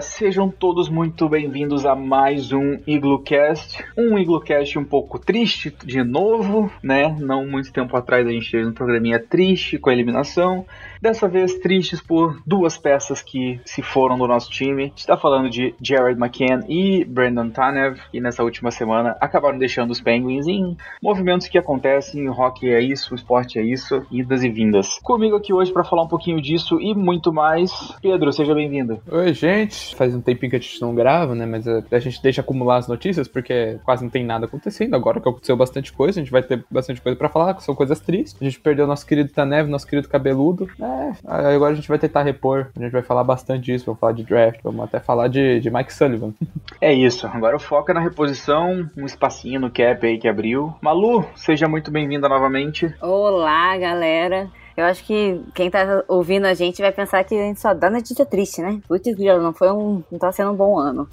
sejam todos muito bem-vindos a mais um Iglocast. Um Iglocast um pouco triste de novo, né? Não muito tempo atrás a gente teve um programinha triste com a eliminação. Dessa vez tristes por duas peças que se foram do nosso time. A gente tá falando de Jared McCann e Brandon Tanev, que nessa última semana acabaram deixando os Penguins em movimentos que acontecem. O hockey é isso, o esporte é isso, idas e vindas. Comigo aqui hoje para falar um pouquinho disso e muito mais, Pedro, seja bem-vindo. Oi, gente. Faz um tempinho que a gente não grava, né? Mas a, gente deixa acumular as notícias porque quase não tem nada acontecendo. Agora que aconteceu bastante coisa, a gente vai ter bastante coisa para falar, que são coisas tristes. A gente perdeu nosso querido Tanev, nosso querido cabeludo. É, agora a gente vai tentar repor. A gente vai falar bastante disso, vamos falar de draft, vamos até falar de, de Mike Sullivan. É isso. Agora o foco é na reposição, um espacinho no cap aí que abriu. Malu, seja muito bem-vinda novamente. Olá, galera. Eu acho que quem tá ouvindo a gente vai pensar que a gente só dá notícia triste, né? Putz, não foi um. não tá sendo um bom ano.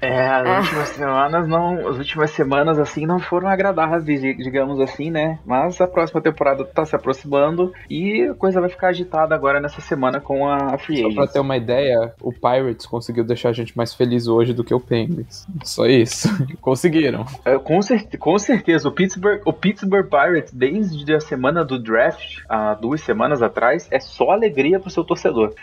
É, as é. últimas semanas não. As últimas semanas assim não foram agradáveis, digamos assim, né? Mas a próxima temporada tá se aproximando e a coisa vai ficar agitada agora nessa semana com a Free Agents. Só pra ter uma ideia, o Pirates conseguiu deixar a gente mais feliz hoje do que o Penguins. Só isso. Conseguiram. É, com, cer com certeza, o Pittsburgh, o Pittsburgh Pirates, desde a semana do draft, há duas semanas atrás, é só alegria pro seu torcedor.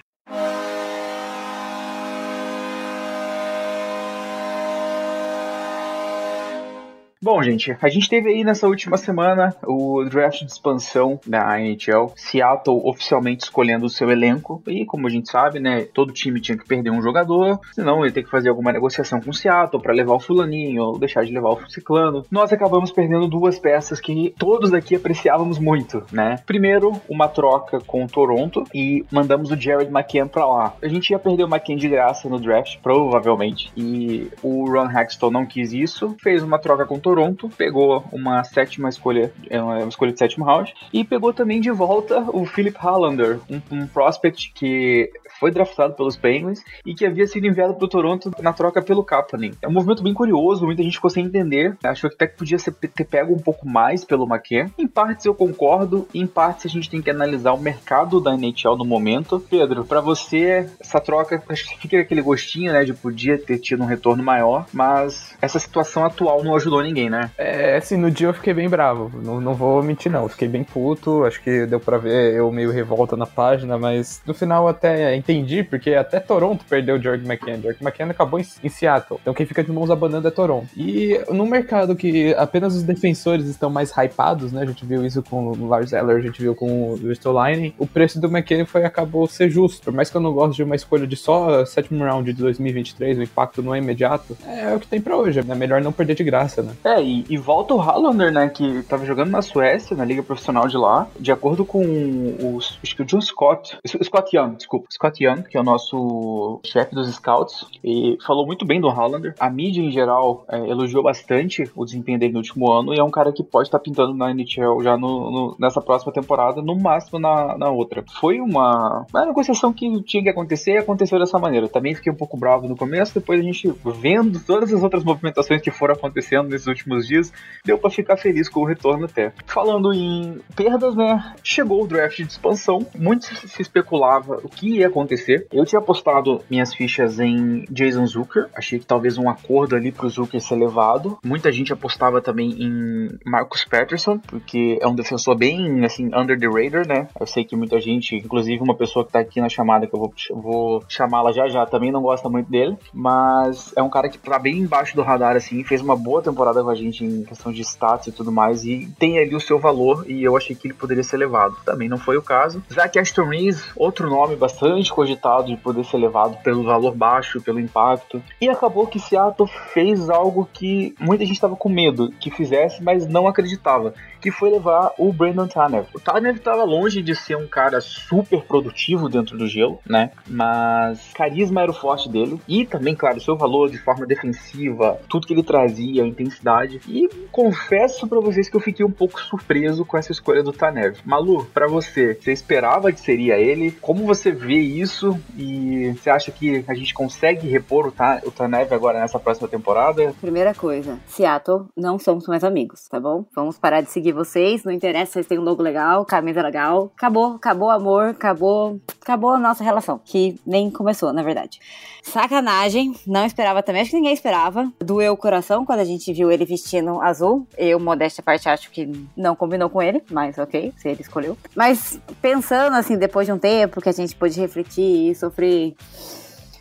Bom, gente, a gente teve aí nessa última semana o draft de expansão da NHL, Seattle oficialmente escolhendo o seu elenco, e como a gente sabe, né, todo time tinha que perder um jogador, senão ele tem que fazer alguma negociação com o Seattle para levar o fulaninho ou deixar de levar o ciclano. Nós acabamos perdendo duas peças que todos aqui apreciávamos muito, né? Primeiro, uma troca com o Toronto e mandamos o Jared McCann para lá. A gente ia perder o McCann de graça no draft, provavelmente, e o Ron Hextall não quis isso, fez uma troca com o Toronto, pegou uma sétima escolha, é, uma escolha de sétimo round, e pegou também de volta o Philip Hallander, um, um prospect que foi draftado pelos Penguins e que havia sido enviado para o Toronto na troca pelo Kapanen. É um movimento bem curioso, muita gente ficou sem entender, achou que até que podia ser, ter pego um pouco mais pelo McKen. Em partes eu concordo, em partes a gente tem que analisar o mercado da NHL no momento. Pedro, para você, essa troca, acho que fica aquele gostinho, né, de podia ter tido um retorno maior, mas essa situação atual não ajudou ninguém, né? É, assim, no dia eu fiquei bem bravo, não, não vou mentir não, eu fiquei bem puto, acho que deu para ver eu meio revolta na página, mas no final até entendi, porque até Toronto perdeu o George McCann. George McCann acabou em, em, Seattle. Então quem fica de mãos abanando é Toronto. E no mercado que apenas os defensores estão mais hypados, né? A gente viu isso com o Lars Eller, a gente viu com o Ristolainen. O preço do McCann foi, acabou ser justo. Por mais que eu não goste de uma escolha de só sétimo round de 2023, o impacto não é imediato, é o que tem para hoje. É melhor não perder de graça, né? É, e, e volta o Hallander, né? Que tava jogando na Suécia, na liga profissional de lá. De acordo com os, acho que o John Scott, Scott Young, desculpa, Scott Young, que é o nosso chefe dos scouts, e falou muito bem do Hollander. A mídia em geral é, elogiou bastante o desempenho dele no último ano e é um cara que pode estar pintando na NHL já no, no, nessa próxima temporada, no máximo na, na outra. Foi uma, uma negociação que tinha que acontecer e aconteceu dessa maneira. Também fiquei um pouco bravo no começo, depois a gente vendo todas as outras movimentações que foram acontecendo nesses últimos dias, deu para ficar feliz com o retorno até. Falando em perdas, né? Chegou o draft de expansão, muito se especulava o que ia acontecer acontecer. Eu tinha apostado minhas fichas em Jason Zucker, achei que talvez um acordo ali pro Zucker ser levado. Muita gente apostava também em Marcus Patterson, porque é um defensor bem, assim, under the radar, né? Eu sei que muita gente, inclusive uma pessoa que tá aqui na chamada, que eu vou, vou chamá-la já já, também não gosta muito dele, mas é um cara que tá bem embaixo do radar, assim, fez uma boa temporada a gente em questão de status e tudo mais, e tem ali o seu valor, e eu achei que ele poderia ser levado. Também não foi o caso. Zach Aston Reeves, outro nome bastante cogitado de poder ser levado pelo valor baixo, pelo impacto, e acabou que Seattle fez algo que muita gente estava com medo que fizesse, mas não acreditava, que foi levar o Brandon Tanev. O Tanev estava longe de ser um cara super produtivo dentro do gelo, né? Mas carisma era o forte dele e também, claro, seu valor de forma defensiva, tudo que ele trazia, a intensidade. E confesso para vocês que eu fiquei um pouco surpreso com essa escolha do Tanev. Malu, para você, você esperava que seria ele? Como você vê isso e você acha que a gente consegue repor o, Ta o Tanev agora nessa próxima temporada? Primeira coisa, Seattle, não somos mais amigos, tá bom? Vamos parar de seguir vocês, não interessa vocês têm um logo legal, camisa legal. Acabou, acabou o amor, acabou, acabou a nossa relação, que nem começou, na verdade. Sacanagem, não esperava também, acho que ninguém esperava. Doeu o coração quando a gente viu ele vestindo azul. Eu, modéstia parte, acho que não combinou com ele, mas ok, se ele escolheu. Mas pensando assim, depois de um tempo que a gente pôde refletir e sofrer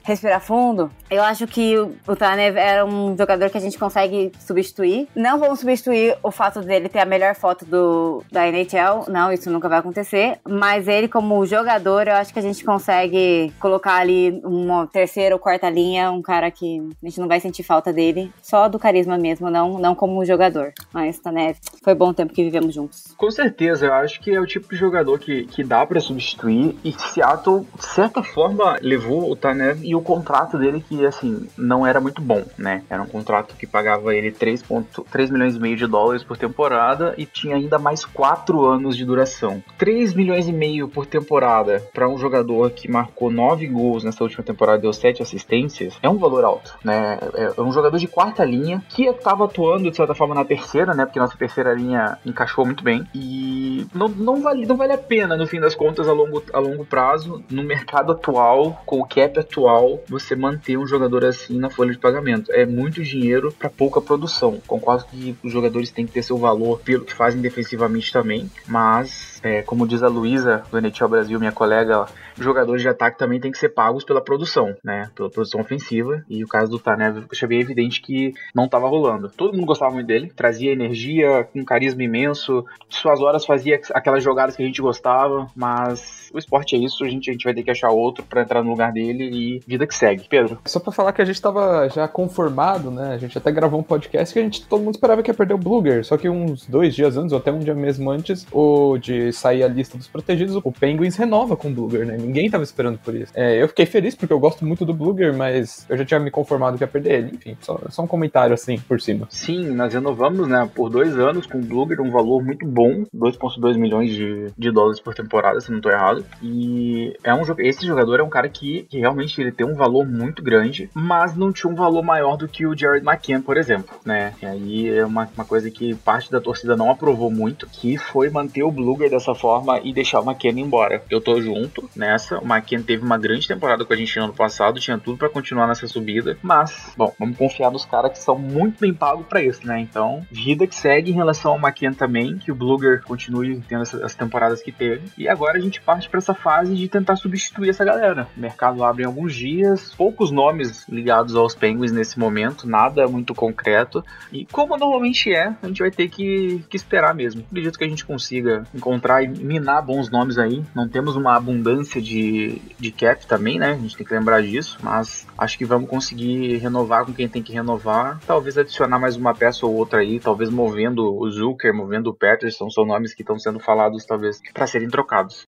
respirar fundo, eu acho que o Tanev era um jogador que a gente consegue substituir. Não vamos substituir o fato dele ter a melhor foto do, da NHL, não, isso nunca vai acontecer. Mas ele, como jogador, eu acho que a gente consegue colocar ali uma terceira ou quarta linha, um cara que a gente não vai sentir falta dele, só do carisma mesmo, não, não como jogador. Mas Tanev, foi bom tempo que vivemos juntos. Com certeza, eu acho que é o tipo de jogador que, que dá para substituir. E Seattle, de certa forma, levou o Tanev e o contrato dele que, assim, não era muito bom, né? Era um contrato que pagava ele 3,3 milhões e meio de dólares por temporada e tinha ainda mais 4 anos de duração. 3 milhões e meio por temporada para um jogador que marcou 9 gols nessa última temporada e deu 7 assistências é um valor alto, né? É um jogador de quarta linha que estava atuando de certa forma na terceira, né? Porque nossa terceira linha encaixou muito bem e não, não, vale, não vale a pena no fim das contas a longo, a longo prazo no mercado atual, com o cap atual você manter um jogador assim na folha de pagamento. É muito dinheiro para pouca produção. Concordo que os jogadores têm que ter seu valor pelo que fazem defensivamente também, mas é, como diz a Luísa do NHL Brasil, minha colega, jogadores de ataque também têm que ser pagos pela produção, né? Pela produção ofensiva. E o caso do Tanev, achei bem evidente que não estava rolando. Todo mundo gostava muito dele, trazia energia, com carisma imenso. Suas horas fazia aquelas jogadas que a gente gostava, mas o esporte é isso, a gente, a gente vai ter que achar outro para entrar no lugar dele e vida que segue. Pedro. Só para falar que a gente tava já conformado, né? A gente até gravou um podcast que a gente todo mundo esperava que ia perder o Bluger, só que uns dois dias antes, ou até um dia mesmo antes, o de sair a lista dos protegidos, o Penguins renova com o Bluger, né? Ninguém tava esperando por isso. É, eu fiquei feliz porque eu gosto muito do Bluger, mas eu já tinha me conformado que ia perder ele. Enfim, só, só um comentário assim por cima. Sim, nós renovamos, né, por dois anos com o Bluger, um valor muito bom, 2,2 milhões de, de dólares por temporada, se não tô errado. E é um esse jogador é um cara que, que realmente ele tem um valor muito grande, mas não tinha um valor maior do que o Jared McCann, por exemplo, né? E aí é uma, uma coisa que parte da torcida não aprovou muito, que foi manter o Bluger dessa forma e deixar o McKenna embora. Eu tô junto nessa. O McKenna teve uma grande temporada com a gente no ano passado, tinha tudo para continuar nessa subida. Mas, bom, vamos confiar nos caras que são muito bem pagos para isso, né? Então, vida que segue em relação ao McKenna também, que o Bluger continue tendo as temporadas que teve. E agora a gente parte para essa fase de tentar substituir essa galera. O mercado abre em alguns dias, poucos nomes ligados aos Penguins nesse momento, nada muito concreto. E como normalmente é, a gente vai ter que, que esperar mesmo. Acredito que a gente consiga encontrar e minar bons nomes aí. Não temos uma abundância de, de cap também, né? A gente tem que lembrar disso, mas acho que vamos conseguir renovar com quem tem que renovar. Talvez adicionar mais uma peça ou outra aí, talvez movendo o Zucker, movendo o Peterson, são nomes que estão sendo falados talvez para serem trocados.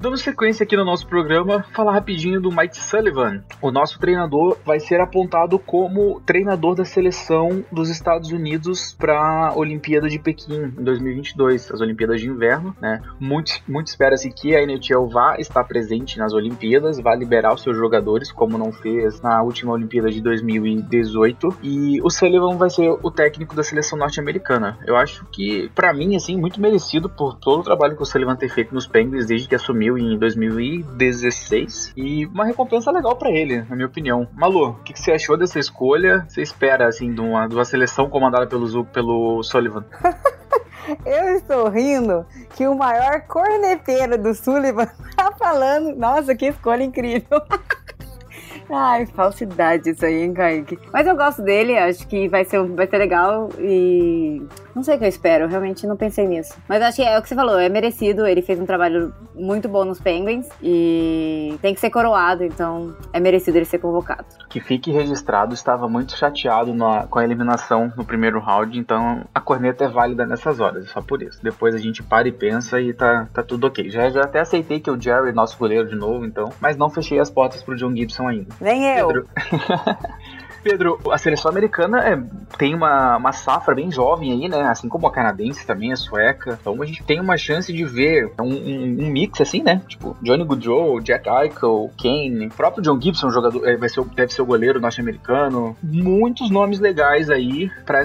Dando sequência aqui no nosso programa, falar rapidinho do Mike Sullivan. O nosso treinador vai ser apontado como treinador da seleção dos Estados Unidos para a Olimpíada de Pequim em 2022, as Olimpíadas de Inverno, né? Muito, muito espera-se que a NHL vá estar presente nas Olimpíadas, vá liberar os seus jogadores, como não fez na última Olimpíada de 2018. E o Sullivan vai ser o técnico da seleção norte-americana. Eu acho que, para mim, assim, muito merecido por todo o trabalho que o Sullivan tem feito nos Penguins desde que assumiu em 2016 e uma recompensa legal para ele, na minha opinião. Malu, o que, que, você achou dessa escolha? Você espera, assim, de uma, de uma seleção comandada pelo, pelo Sullivan? Eu estou rindo que o maior corneteiro do Sullivan tá falando. Nossa, que escolha incrível! Ai, falsidade isso aí, hein, Kaique? Mas eu gosto dele, acho que vai ser, vai ser legal e. Não sei o que eu espero, realmente não pensei nisso. Mas acho que é o que você falou, é merecido. Ele fez um trabalho muito bom nos Penguins e tem que ser coroado, então é merecido ele ser convocado. Que fique registrado, estava muito chateado na, com a eliminação no primeiro round, então a corneta é válida nessas horas, só por isso. Depois a gente para e pensa e tá, tá tudo ok. Já, já até aceitei que o Jerry é nosso goleiro de novo, então, mas não fechei as portas pro John Gibson ainda. Nem eu. Pedro. Pedro, a seleção americana é, tem uma, uma safra bem jovem aí, né? Assim como a canadense também, a sueca. Então a gente tem uma chance de ver um, um, um mix assim, né? Tipo, Johnny Goodrow, Jack Eichel, Kane, o próprio John Gibson, jogador, é, vai ser, deve ser o goleiro norte-americano. Muitos nomes legais aí para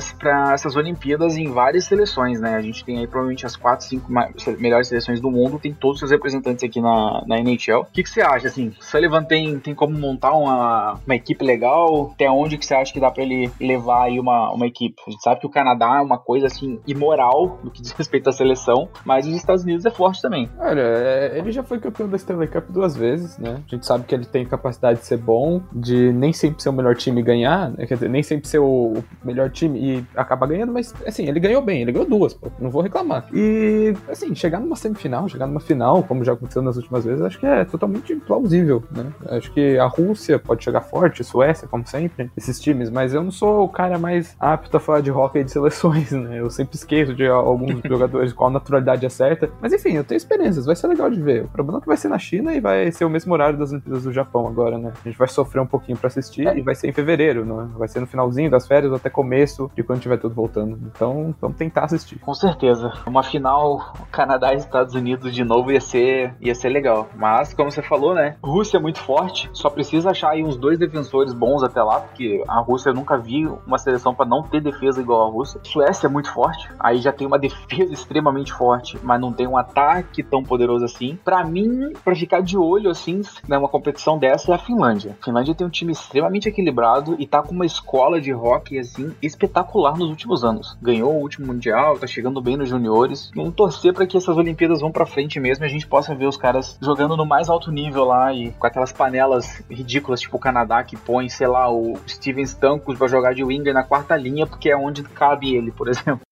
essas Olimpíadas em várias seleções, né? A gente tem aí provavelmente as quatro, cinco melhores seleções do mundo, tem todos os seus representantes aqui na, na NHL. O que, que você acha, assim? Sullivan tem, tem como montar uma, uma equipe legal? Tem aonde onde que você acha que dá para ele levar aí uma, uma equipe? A gente sabe que o Canadá é uma coisa assim imoral no que diz respeito à seleção, mas os Estados Unidos é forte também. Olha, é, ele já foi campeão da Stanley Cup duas vezes, né? A gente sabe que ele tem capacidade de ser bom, de nem sempre ser o melhor time e ganhar, né? quer dizer, nem sempre ser o melhor time e acabar ganhando, mas assim, ele ganhou bem, ele ganhou duas, pô, não vou reclamar. E assim, chegar numa semifinal, chegar numa final, como já aconteceu nas últimas vezes, acho que é totalmente plausível, né? Acho que a Rússia pode chegar forte, Suécia, como sempre esses times, mas eu não sou o cara mais apto a falar de hockey de seleções, né? Eu sempre esqueço de alguns jogadores a naturalidade é certa. Mas enfim, eu tenho experiências, vai ser legal de ver. O problema é que vai ser na China e vai ser o mesmo horário das Olimpíadas do Japão agora, né? A gente vai sofrer um pouquinho para assistir é. e vai ser em fevereiro, não é? Vai ser no finalzinho das férias até começo de quando tiver tudo voltando. Então, vamos tentar assistir. Com certeza. Uma final Canadá e Estados Unidos de novo ia ser, ia ser legal. Mas, como você falou, né? Rússia é muito forte, só precisa achar aí uns dois defensores bons até lá, porque a Rússia nunca vi uma seleção para não ter defesa igual a Rússia. Suécia é muito forte, aí já tem uma defesa extremamente forte, mas não tem um ataque tão poderoso assim. Para mim, para ficar de olho assim, numa competição dessa é a Finlândia. A Finlândia tem um time extremamente equilibrado e tá com uma escola de hockey assim espetacular nos últimos anos. Ganhou o último mundial, tá chegando bem nos juniores. Vamos torcer para que essas Olimpíadas vão para frente mesmo e a gente possa ver os caras jogando no mais alto nível lá e com aquelas panelas ridículas tipo o Canadá que põe, sei lá, o Steven Stamkos vai jogar de winger na quarta linha, porque é onde cabe ele, por exemplo.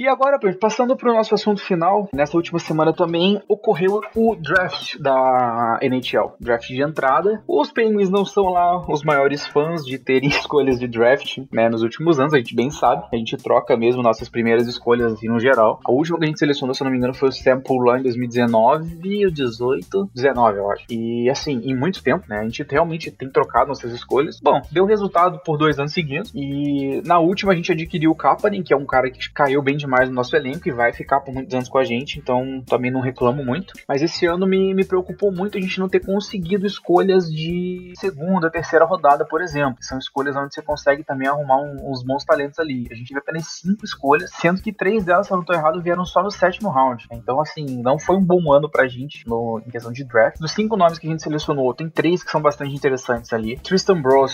E agora, passando para o nosso assunto final, nessa última semana também ocorreu o draft da NHL, draft de entrada. Os Penguins não são lá os maiores fãs de terem escolhas de draft, né, nos últimos anos, a gente bem sabe. A gente troca mesmo nossas primeiras escolhas assim, no geral. A última que a gente selecionou, se eu não me engano, foi o Sam lá em 2019 ou 18, 19, eu acho. E assim, em muito tempo, né, a gente realmente tem trocado nossas escolhas. Bom, deu resultado por dois anos seguidos e na última a gente adquiriu o Kapanen, que é um cara que caiu bem demais mais no nosso elenco e vai ficar por muitos anos com a gente, então também não reclamo muito. Mas esse ano me, me preocupou muito a gente não ter conseguido escolhas de segunda, terceira rodada, por exemplo. São escolhas onde você consegue também arrumar um, uns bons talentos ali. A gente teve apenas cinco escolhas, sendo que três delas, se eu não estou errado, vieram só no sétimo round. Então, assim, não foi um bom ano pra gente no, em questão de draft. Dos cinco nomes que a gente selecionou, tem três que são bastante interessantes ali. Tristan Bros,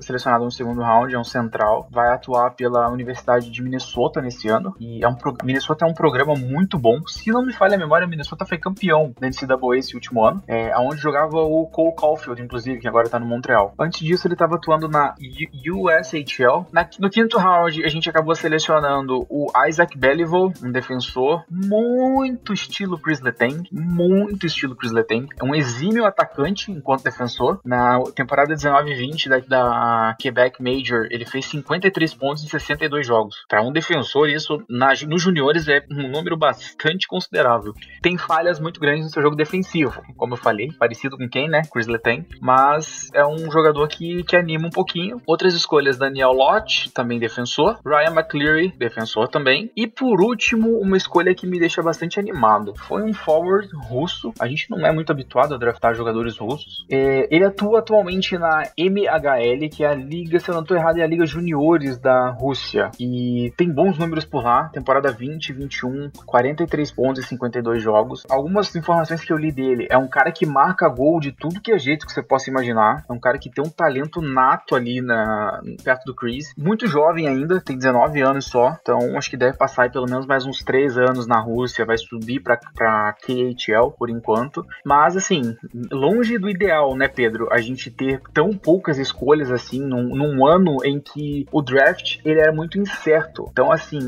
selecionado no segundo round, é um central, vai atuar pela Universidade de Minnesota nesse ano. E é um pro... Minnesota é um programa muito bom. Se não me falha a memória, Minnesota foi campeão da NCAA esse último ano, é, onde jogava o Cole Caulfield, inclusive, que agora tá no Montreal. Antes disso, ele estava atuando na USHL. Na, no quinto round, a gente acabou selecionando o Isaac Beliveau, um defensor muito estilo Chris Letang, muito estilo Chris Letang. É um exímio atacante enquanto defensor. Na temporada 19-20 da, da Quebec Major, ele fez 53 pontos em 62 jogos. Para um defensor, isso nos juniores é um número bastante considerável. Tem falhas muito grandes no seu jogo defensivo, como eu falei, parecido com quem, né? Chris Letang, mas é um jogador que, que anima um pouquinho. Outras escolhas, Daniel Lott, também defensor, Ryan McCleary, defensor também, e por último, uma escolha que me deixa bastante animado. Foi um forward russo, a gente não é muito habituado a draftar jogadores russos. É, ele atua atualmente na MHL, que é a liga, se eu não estou errado, é a liga juniores da Rússia, e tem bons números por lá Temporada 20, 21, 43 pontos e 52 jogos. Algumas informações que eu li dele, é um cara que marca gol de tudo que é jeito que você possa imaginar. É um cara que tem um talento nato ali na, perto do Chris. Muito jovem ainda, tem 19 anos só. Então acho que deve passar pelo menos mais uns 3 anos na Rússia. Vai subir pra, pra KHL por enquanto. Mas assim, longe do ideal, né, Pedro? A gente ter tão poucas escolhas assim num, num ano em que o draft ele era muito incerto. Então, assim,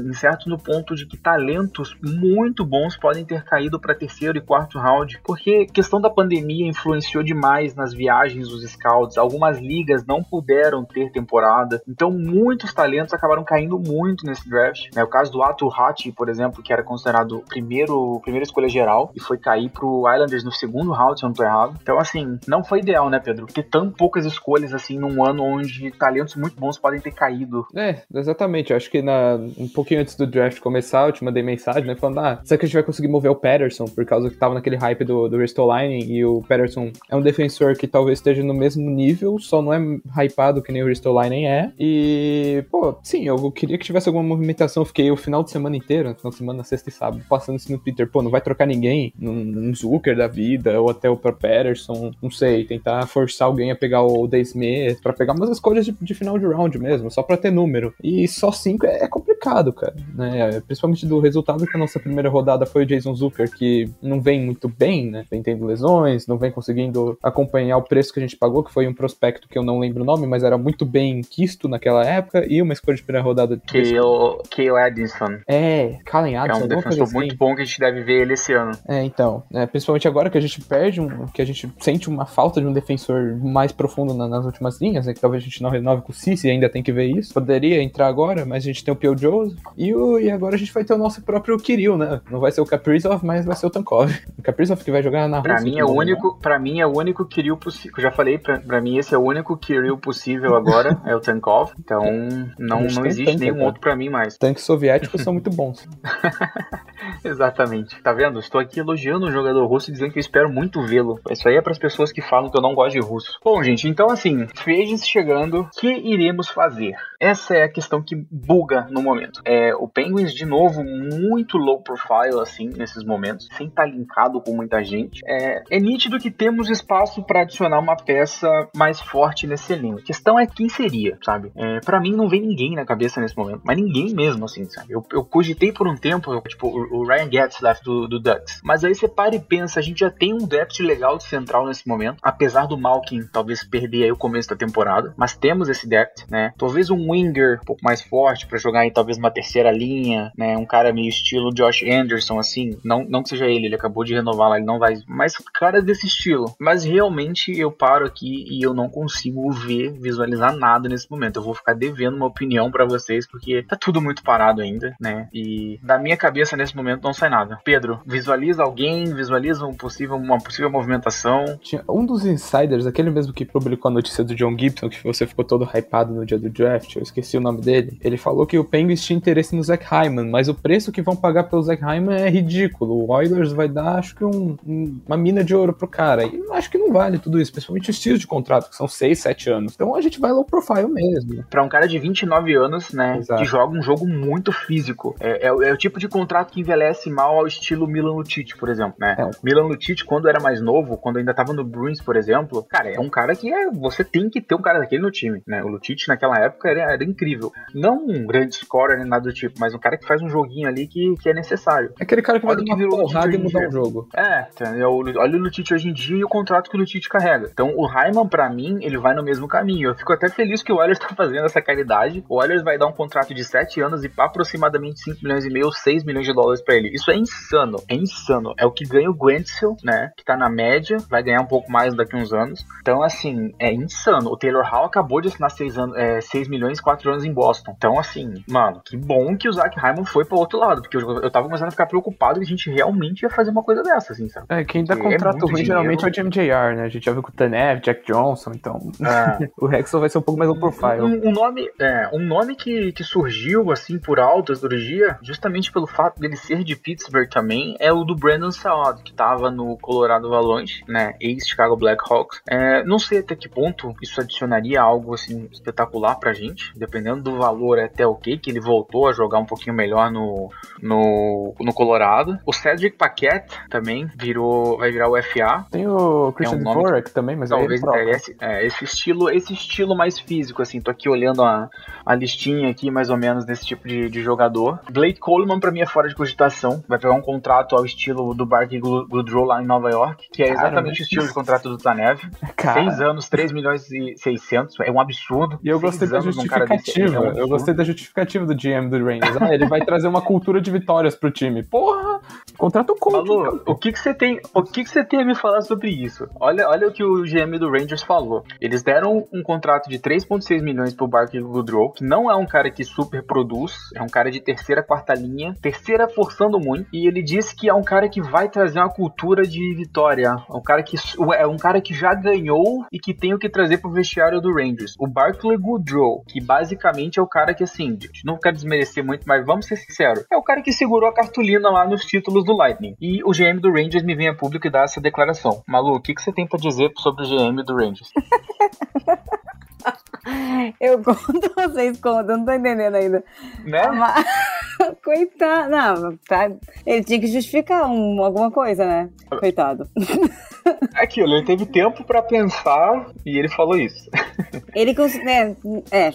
no ponto de que talentos muito bons podem ter caído para terceiro e quarto round, porque questão da pandemia influenciou demais nas viagens dos scouts. Algumas ligas não puderam ter temporada, então muitos talentos acabaram caindo muito nesse draft. É o caso do Atu Hati, por exemplo, que era considerado primeiro primeira escolha geral e foi cair pro Islanders no segundo round, se eu não tô errado. Então, assim, não foi ideal, né, Pedro? Ter tão poucas escolhas assim num ano onde talentos muito bons podem ter caído. É, exatamente. Eu acho que na, um pouquinho antes do draft começar, eu te mandei mensagem, né? Falando, ah, será que a gente vai conseguir mover o Patterson? Por causa que tava naquele hype do, do Ristolainen e o Patterson é um defensor que talvez esteja no mesmo nível, só não é hypado que nem o Ristolainen é. E, pô, sim, eu queria que tivesse alguma movimentação. Eu fiquei o final de semana inteiro, no final de semana, sexta e sábado, passando isso no Twitter. Pô, não vai trocar ninguém num, Zucker da vida, ou até o pro Patterson, não sei, tentar forçar alguém a pegar o Smith, pra pegar umas escolhas de, de final de round mesmo, só pra ter número. E só cinco é, é complicado, cara, né? Principalmente do resultado que a nossa primeira rodada foi o Jason Zucker, que não vem muito bem, né? Vem tendo lesões, não vem conseguindo acompanhar o preço que a gente pagou, que foi um prospecto que eu não lembro o nome, mas era muito bem quisto naquela época, e uma escolha de primeira rodada. Kale Addison. É, Kalen Addison. É um defensor assim. muito bom que a gente deve ver ele esse ano. É, então. É, principalmente agora que a gente perde, um, que a gente sente uma falta de um defensor mais profundo na, nas últimas linhas, né? Que talvez a gente não renove com o Cici, ainda tem que ver isso. Poderia entrar agora, mas a gente tem o Pio Jones. E, o, e agora a gente vai ter o nosso próprio Kirill, né? Não vai ser o Kaprizov, mas vai ser o Tankov. O Kaprizov que vai jogar na pra Mim é o único, pra mim é o único Kirill possível. Já falei, pra, pra mim esse é o único Kirill possível agora, é o Tankov. Então não, não existe nenhum outro pra mim mais. Tanques soviéticos são muito bons. Exatamente. Tá vendo? Estou aqui elogiando o jogador russo e dizendo que eu espero muito vê-lo. Isso aí é para as pessoas que falam que eu não gosto de russo. Bom, gente, então assim, free chegando, o que iremos fazer? Essa é a questão que buga no momento. É, o Penguins, de novo, muito low profile, assim, nesses momentos, sem estar tá linkado com muita gente. É, é nítido que temos espaço para adicionar uma peça mais forte nesse elenco. A questão é quem seria, sabe? É, para mim não vem ninguém na cabeça nesse momento, mas ninguém mesmo, assim, sabe? Eu, eu cogitei por um tempo, tipo, o, Ryan Getzlaff do, do Ducks. Mas aí você para e pensa, a gente já tem um depth legal de central nesse momento, apesar do Malkin talvez perder aí o começo da temporada, mas temos esse depth, né? Talvez um winger um pouco mais forte para jogar em talvez uma terceira linha, né? Um cara meio estilo Josh Anderson, assim, não, não que seja ele, ele acabou de renovar lá, ele não vai, mas cara desse estilo. Mas realmente eu paro aqui e eu não consigo ver, visualizar nada nesse momento. Eu vou ficar devendo uma opinião para vocês porque tá tudo muito parado ainda, né? E da minha cabeça nesse momento não sai nada. Pedro, visualiza alguém, visualiza um possível, uma possível movimentação. Tinha um dos insiders, aquele mesmo que publicou a notícia do John Gibson, que você ficou todo hypado no dia do draft, eu esqueci o nome dele. Ele falou que o Penguins tinha interesse no Hyman, mas o preço que vão pagar pelo Zach Hyman é ridículo. O Oilers vai dar, acho que um, um, uma mina de ouro pro cara. E acho que não vale tudo isso, principalmente o estilo de contrato, que são 6, 7 anos. Então a gente vai low profile mesmo. Pra um cara de 29 anos, né, Exato. que joga um jogo muito físico. É, é, é, o tipo de contrato que envelhece mal ao estilo Milan Lucic, por exemplo, né? É. Milan Lucic, quando era mais novo, quando ainda tava no Bruins, por exemplo, cara, é um cara que é, você tem que ter um cara daquele no time, né? O Lucic naquela época era, era incrível. Não um grande scorer nem nada do tipo, mas um cara que faz um joguinho ali que, que é necessário. É aquele cara que vai dar uma porrada e mudar o jogo. É, olha o Lucic hoje em dia e o contrato que o Lucic carrega. Então o Raiman, para mim, ele vai no mesmo caminho. Eu fico até feliz que o Oilers tá fazendo essa caridade. O Oilers vai dar um contrato de 7 anos e aproximadamente 5 milhões e meio, 6 milhões de dólares para ele. Isso é insano. É insano. É o que ganha o Gwentzel, né? Que tá na média, vai ganhar um pouco mais daqui uns anos. Então, assim, é insano. O Taylor Hall acabou de assinar 6, anos, é, 6 milhões e 4 anos em Boston. Então, assim, mano, que bom que o Zach Hyman foi pro outro lado. Porque eu, eu tava começando a ficar preocupado que a gente realmente ia fazer uma coisa dessa, assim, sabe? É, quem dá é contrato é ruim geralmente é o JR, né? A gente já viu com o Tanev, Jack Johnson, então. É. o Rexel vai ser um pouco mais low profile. Um, um, nome, é, um nome que, que surgiu, assim, por altas do dia, justamente pelo fato dele ser de Pittsburgh também é o do Brandon Saad, que tava no Colorado Avalanche, né, ex-Chicago Blackhawks. É, não sei até que ponto isso adicionaria algo assim espetacular pra gente, dependendo do valor é até ok, que ele voltou a jogar um pouquinho melhor no, no, no Colorado. O Cedric Paquette também virou, vai virar o FA. Tem o Christian É um Dvorak também, mas Talvez troca. interesse é, esse estilo, esse estilo mais físico, assim. Tô aqui olhando a, a listinha aqui, mais ou menos, desse tipo de, de jogador. Blake Coleman, pra mim, é fora de cogitação. Vai pegar um contrato ao estilo do Barkley Goodrow lá em Nova York, que é Cara, exatamente né? o estilo de contrato do Tanev. Cara, Seis anos, 3 milhões e 600, é um absurdo. E eu Seis gostei da cara desse justificativa. é um eu gostei da justificativa do GM do Rangers. Ah, ele vai trazer uma cultura de vitórias pro time. Porra! Contrata o coach. Então. o que que você tem, o que que você tem a me falar sobre isso? Olha, olha o que o GM do Rangers falou. Eles deram um contrato de 3.6 milhões pro Barkley Goodrow, que não é um cara que super produz, é um cara de terceira, quarta linha, terceira forçando muito, e ele disse que é um cara que vai trazer uma cultura de vitória, é um cara que é um cara que já ganhou e que tem o que trazer pro vestiário do Rangers. O Barkley Goodrow, que basicamente é o cara que assim, gente, não quero desmerecer muito, mas vamos ser sinceros, é o cara que segurou a cartolina lá nos títulos do Lightning. E o GM do Rangers me vem a público e dá essa declaração. Malu, o que, que você tem pra dizer sobre o GM do Rangers? Eu conto, vocês contam, não tô entendendo ainda. né? Mas- Coitado. Não, tá. Ele tinha que justificar um- alguma coisa, né? Coitado. É Aquilo, ele teve tempo pra pensar e ele falou isso. Ele cons- né, é,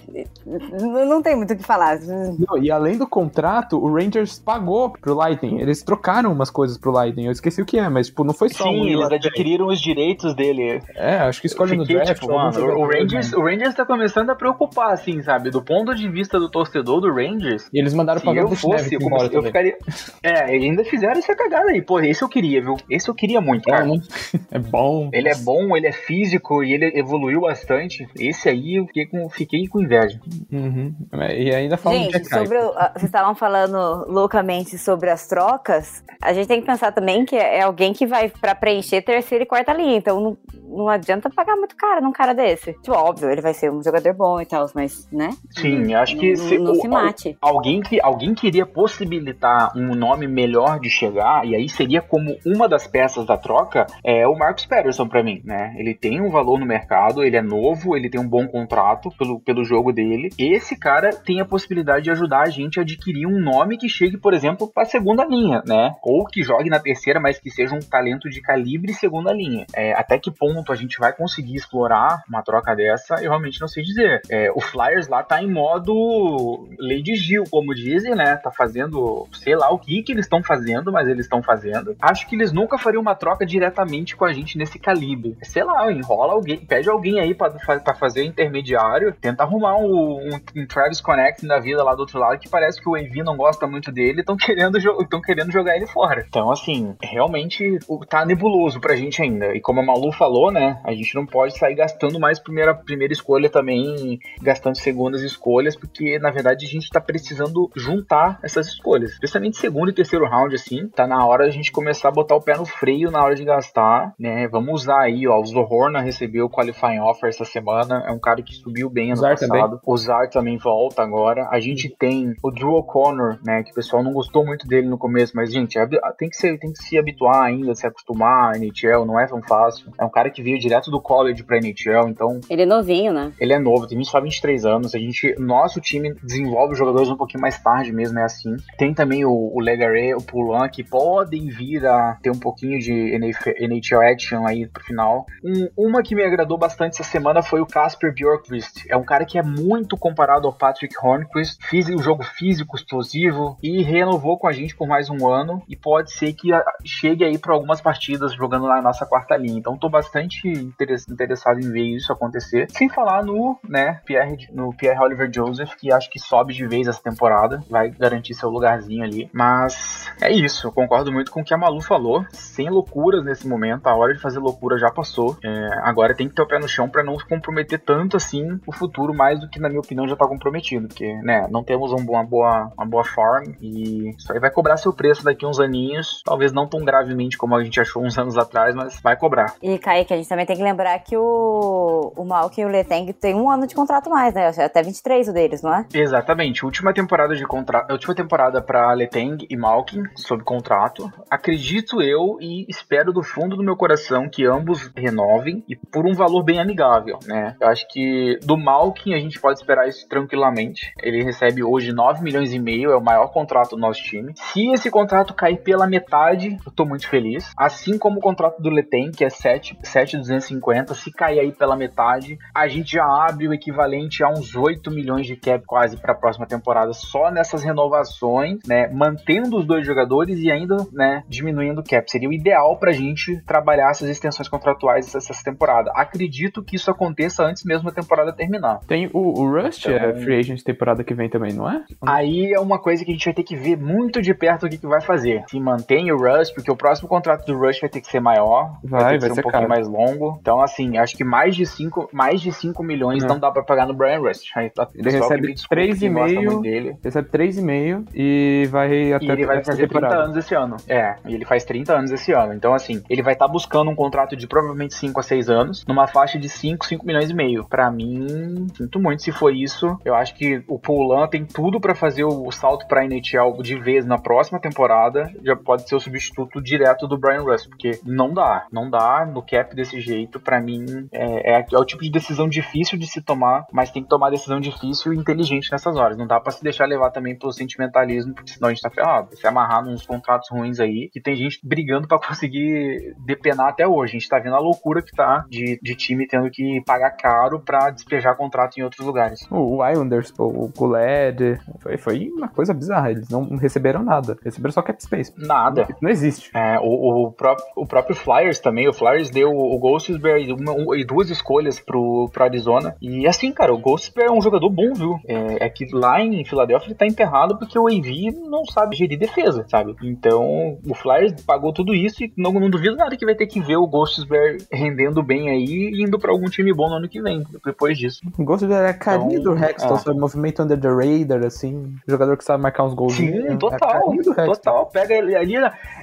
não tem muito o que falar. Não, e além do contrato, o Rangers pagou pro Lightning. Eles trocaram umas coisas pro Lightning. Eu esqueci o que é, mas tipo, não foi só um Sim, eles unilateral. adquiriram os direitos dele. É, acho que escolhe no draft. tipo, mano, o Rangers, né? o Rangers tá começando a preocupar, assim, sabe? Do ponto de vista do torcedor do Rangers, E eles mandaram pagar eu o Bushnev fosse, eu, eu ficaria. É, e ainda fizeram essa cagada aí. Pô, esse eu queria, viu? Esse eu queria muito, É, cara. né? é bom. Ele é bom, ele é físico e ele evoluiu bastante. Esse aí eu fiquei com, fiquei com inveja. Uhum. E ainda fala de Gente, sobre o, vocês estavam falando loucamente sobre as trocas. A gente tem que pensar também que é alguém que vai pra preencher terceira e quarta linha. Então não, não adianta pagar muito caro num cara desse. Tipo, óbvio, ele vai ser um jogador bom e tal, mas, né? Sim, acho que não, se- não se o- mate. Alguém, que, alguém queria possibilitar um nome melhor de chegar, e aí seria como uma das peças da troca, é o Marcus Patterson pra mim, né? Ele tem um valor no mercado, ele é novo, ele tem um bom contrato pelo, pelo jogo dele. Esse cara tem a possibilidade de ajudar a gente a adquirir um nome que chegue, por exemplo, pra segunda linha, né? Ou que jogue na terceira, mas que seja um talento de calibre segunda linha. É, até que ponto a gente vai conseguir explorar uma troca dessa, eu realmente não sei dizer. É, o Flyers lá tá em modo Lady Gil, como dizem, né? Tá fazendo, sei lá o que que eles estão fazendo, mas eles estão fazendo. Acho que eles nunca fariam uma troca diretamente com a gente nesse calibre. Sei lá, enrola alguém, pede alguém aí pra fazer intermediário, tenta arrumar um, um- um Travis Connect da vida lá do outro lado, que parece que o Envy não gosta muito dele, estão querendo, jo- tão querendo jogar ele fora. Então, assim, realmente tá nebuloso pra gente ainda. E como a Malu falou, né, a gente não pode sair gastando mais primeira, primeira escolha também, gastando segundas escolhas, porque na verdade a gente tá precisando juntar essas escolhas. Especialmente segundo e terceiro round, assim, tá na hora a gente começar a botar o pé no freio na hora de gastar, né? Vamos usar aí, ó, o Zohorna recebeu o qualifying offer essa semana, é um cara que subiu bem ano Zar passado. O Zar também volta agora. A gente tem o Drew O'Connor, né, que o pessoal não gostou muito dele no começo, mas gente, é habi- tem que ser, tem que se habituar ainda, se acostumar à NHL, não é tão fácil. É um cara que veio direto do college pra NHL, então Ele é novinho, né? ele é novo, tem só 23 anos. A gente, nosso time desenvolve os jogadores um pouquinho mais tarde mesmo, é assim. Tem também o, o Legaré, o Poulan, que podem vir a ter um pouquinho de NHL action aí pro final. Um- uma que me agradou bastante essa semana foi o Casper Bjorkqvist. É um cara que é muito comparado ao Patrick Hornquist. Fez um jogo físico, explosivo e renovou com a gente por mais um ano. E pode ser que chegue aí para algumas partidas jogando na nossa quarta linha. Então tô bastante interes- interessado em ver isso acontecer. Sem falar no, né, Pierre, no Pierre Oliver Joseph, que acho que sobe de vez essa temporada. Vai garantir seu lugarzinho ali. Mas é isso. Eu concordo muito com o que a Malu falou. Sem loucuras nesse momento. momento, a hora de fazer loucura já passou. É, agora tem que ter o pé no chão para não comprometer tanto assim o futuro, mais do que, na minha opinião, já tá comprometido. Porque, né, não temos uma boa, uma boa farm e isso aí vai cobrar seu preço daqui uns aninhos. Talvez não tão gravemente como a gente achou uns anos atrás, mas vai cobrar. E, Kaique, a gente também tem que lembrar que o, o Malk e o Leteng tem um ano de contrato mais, né? Até 23 o deles, não é? Exatamente. Última temporada de contrato. Última temporada para Leteng e Malkin sob contrato. Acredito eu e espero do fundo do meu coração que ambos renovem e por um valor bem amigável, né? Eu acho que do Malkin a gente pode esperar isso tranquilamente. Ele recebe hoje 9 milhões e meio, é o maior contrato do nosso time. Se esse contrato cair pela metade, eu tô muito feliz. Assim como o contrato do Leteng, que é 7,250, se cair aí pela metade, a gente já abre o equivalente a uns 8 milhões de cap quase para a próxima temporada só nessas renovações, né? Mantendo os dois jogadores e ainda, né, diminuindo o cap. Seria o ideal pra gente trabalhar essas extensões contratuais essa temporada. Acredito que isso aconteça antes mesmo da temporada terminar. Tem o, o Rust, então, é free agent temporada que vem também, não é? Aí é uma coisa que a gente vai ter que ver muito de perto o que, que vai fazer. Se mantém o Rust, porque o próximo contrato do Rush vai ter que ser maior, vai, vai, ter vai ser, ser, um pouquinho caro. mais longo. Então, assim, acho que mais de 5 mais de cinco milhões não. não dá pra pagar no Brian Rust. Aí, tá, ele recebe 3,5 recebe 3,5 e vai até e ele vai fazer temporada. 30 anos esse ano. É, e ele faz 30 anos esse ano. Então, assim, ele vai estar tá buscando um contrato de provavelmente 5 a 6 anos, numa faixa de 5, 5 milhões e meio. Pra mim, sinto muito se for isso. Eu acho que o Poulan tem tudo para fazer o salto pra NHL de vez na próxima temporada. Já pode ser o substituto direto do Brian Russ, porque não dá. Não dá no cap desse jeito. Pra mim, é, é, é o tipo de decisão difícil de se tomar, mas tem que tomar decisão difícil e inteligente nessas horas. Não dá para se deixar levar também pelo sentimentalismo, porque senão a gente tá ferrado. Se amarrar nos contratos ruins aí, que tem gente brigando para conseguir depenar até hoje. A gente tá vendo a loucura que tá de, de time tendo que pagar caro para despejar contrato em outros lugares. O Islanders, o Guled, foi, foi uma coisa bizarra. Eles não receberam nada. Receberam só cap space. Nada. Não, não existe. É, o, o, próprio, o próprio Flyers também. O Flyers deu o Ghostberry e duas escolhas pro, pro Arizona. E assim, cara, o Ghostberry é um jogador bom, viu? É, é, que lá em Filadélfia ele tá enterrado porque o AV não sabe gerir defesa, sabe? Então o Flyers pagou tudo isso e não, não duvido nada que vai ter que ver o Ghostberry rendendo bem aí e indo pra algum time bom no ano que vem, depois disso. O Ghostberry é a carinha do Hextall, é. sabe? Movimento under the radar, assim. Jogador que sabe marcar uns gols. Sim, total. É total. Pega ele ali.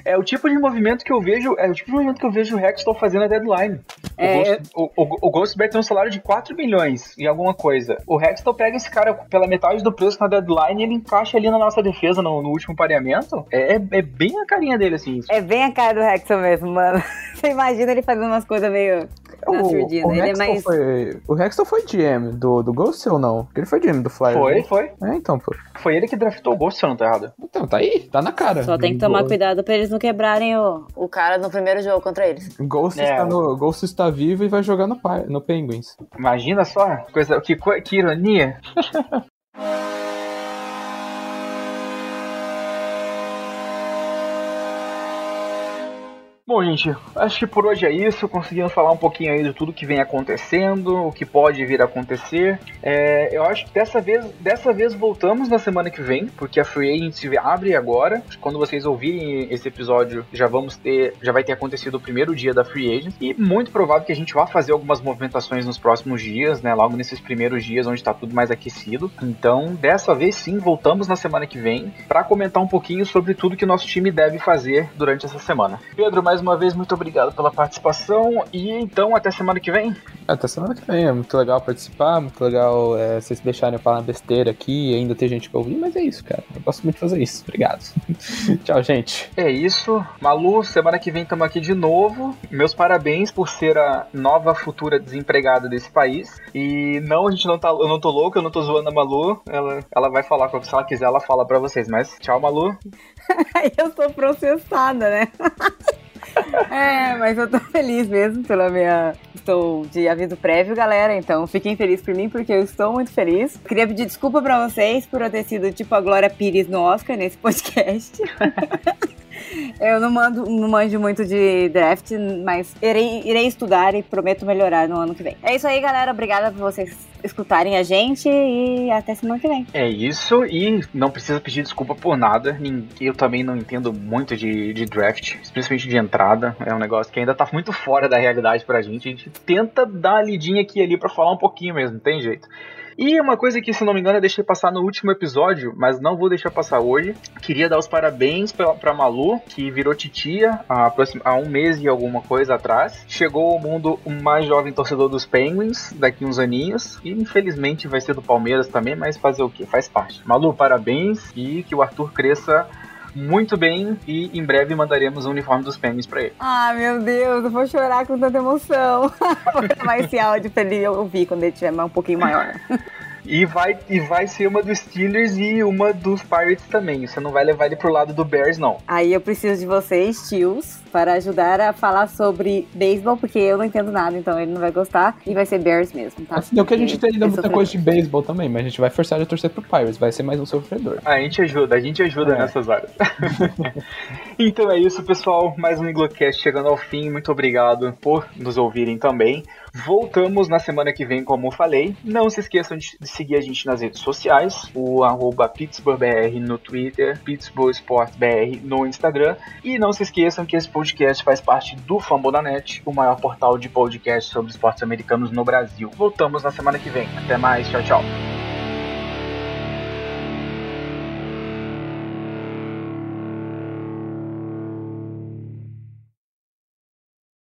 É o tipo de movimento que eu vejo. É o tipo de movimento que eu vejo o Hextall fazendo na deadline. É, o, Ghost, o, o, o Ghostberry tem um salário de 4 milhões e alguma coisa. O Hextall pega esse cara pela metade do preço na deadline e ele encaixa ali na nossa defesa no, no último pareamento. É, é, bem a carinha dele, assim. É bem a cara do Hextall mesmo, mano. Você imagina ele fazendo umas coisas meio. O, o, ele é mais... foi, o Hextall foi GM do, do Ghost ou não? Porque ele foi GM do Flyers. Foi, foi. É, então, pô. Foi ele que draftou o Ghost, se eu não tô errado. Então, tá aí, tá na cara. Só tem que tomar cuidado pra eles não quebrarem o, o cara no primeiro jogo contra eles. Ghost, é. está, no, Ghost está vivo e vai jogar no, no Penguins. Imagina só, coisa, que, que ironia. Bom, gente, acho que por hoje é isso. Conseguimos falar um pouquinho aí de tudo que vem acontecendo, o que pode vir a acontecer. É, eu acho que dessa vez, dessa vez voltamos na semana que vem, porque a Free Agency abre agora. Quando vocês ouvirem esse episódio, já vamos ter, já vai ter acontecido o primeiro dia da Free Agency e muito provável que a gente vá fazer algumas movimentações nos próximos dias, né? Logo nesses primeiros dias onde está tudo mais aquecido. Então, dessa vez sim, voltamos na semana que vem para comentar um pouquinho sobre tudo que o nosso time deve fazer durante essa semana. Pedro, mais mais uma vez, muito obrigado pela participação e então até semana que vem. Até semana que vem, é muito legal participar, muito legal é, vocês deixarem eu falar besteira aqui e ainda ter gente que ouvir, mas é isso, cara. Eu gosto muito de fazer isso. Obrigado. Tchau, gente. É isso. Malu, semana que vem estamos aqui de novo. Meus parabéns por ser a nova futura desempregada desse país. E não, a gente não tá. Eu não tô louco, eu não tô zoando a Malu. Ela, ela vai falar, se ela quiser, ela fala pra vocês. Mas tchau, Malu. eu tô processada, né? É, mas eu tô feliz mesmo pela minha. Estou de aviso prévio, galera. Então fiquem felizes por mim, porque eu estou muito feliz. Queria pedir desculpa pra vocês por eu ter sido tipo a Glória Pires no Oscar nesse podcast. Eu não, mando, não manjo muito de draft, mas irei, irei estudar e prometo melhorar no ano que vem. É isso aí, galera. Obrigada por vocês escutarem a gente e até semana que vem. É isso, e não precisa pedir desculpa por nada. Eu também não entendo muito de, de draft, especialmente de entrada. É um negócio que ainda tá muito fora da realidade pra gente. A gente tenta dar uma lidinha aqui e ali pra falar um pouquinho mesmo, não tem jeito. E uma coisa que, se não me engano, eu deixei passar no último episódio, mas não vou deixar passar hoje. Queria dar os parabéns pra, pra Malu, que virou titia há, há um mês e alguma coisa atrás. Chegou ao mundo o mais jovem torcedor dos Penguins, daqui uns aninhos. E infelizmente vai ser do Palmeiras também, mas fazer o que? Faz parte. Malu, parabéns e que o Arthur cresça muito bem e em breve mandaremos o uniforme dos Penguins pra ele. Ah, meu Deus, eu vou chorar com tanta emoção. vou gravar esse áudio pra ele ouvir quando ele estiver um pouquinho maior. E vai, e vai ser uma dos Steelers e uma dos Pirates também. Você não vai levar ele pro lado do Bears, não. Aí eu preciso de vocês, tios, para ajudar a falar sobre beisebol, porque eu não entendo nada, então ele não vai gostar. E vai ser Bears mesmo, tá? Assim, não que a gente tem ainda muita coisa de beisebol também, mas a gente vai forçar ele a torcer pro Pirates, vai ser mais um sofredor. A gente ajuda, a gente ajuda é. nessas áreas. então é isso, pessoal. Mais um Iglocast chegando ao fim. Muito obrigado por nos ouvirem também. Voltamos na semana que vem, como eu falei. Não se esqueçam de seguir a gente nas redes sociais, o arroba PittsburghBR no Twitter, PittsburghSportBR no Instagram. E não se esqueçam que esse podcast faz parte do Fambonanet, o maior portal de podcast sobre esportes americanos no Brasil. Voltamos na semana que vem. Até mais, tchau, tchau.